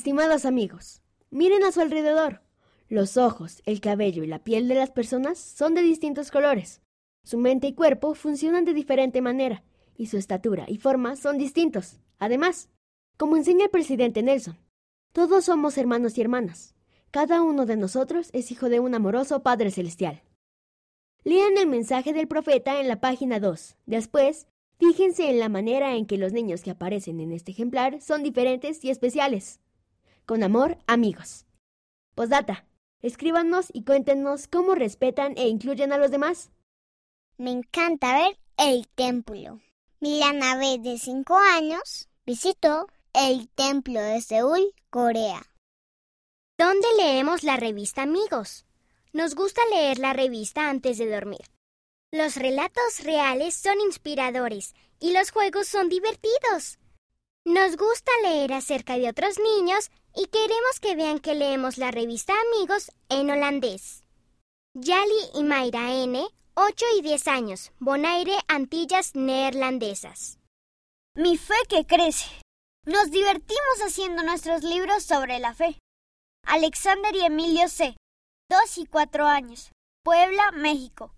Estimados amigos, miren a su alrededor. Los ojos, el cabello y la piel de las personas son de distintos colores. Su mente y cuerpo funcionan de diferente manera, y su estatura y forma son distintos. Además, como enseña el presidente Nelson, todos somos hermanos y hermanas. Cada uno de nosotros es hijo de un amoroso Padre Celestial. Lean el mensaje del profeta en la página 2. Después, fíjense en la manera en que los niños que aparecen en este ejemplar son diferentes y especiales. Con amor, amigos. Postdata. Escríbanos y cuéntenos cómo respetan e incluyen a los demás. Me encanta ver el templo. Mi nave de 5 años visitó el templo de Seúl, Corea. ¿Dónde leemos la revista Amigos? Nos gusta leer la revista antes de dormir. Los relatos reales son inspiradores y los juegos son divertidos. Nos gusta leer acerca de otros niños y queremos que vean que leemos la revista Amigos en holandés. Yali y Mayra N., 8 y 10 años, Bonaire, Antillas Neerlandesas. Mi fe que crece. Nos divertimos haciendo nuestros libros sobre la fe. Alexander y Emilio C., 2 y 4 años, Puebla, México.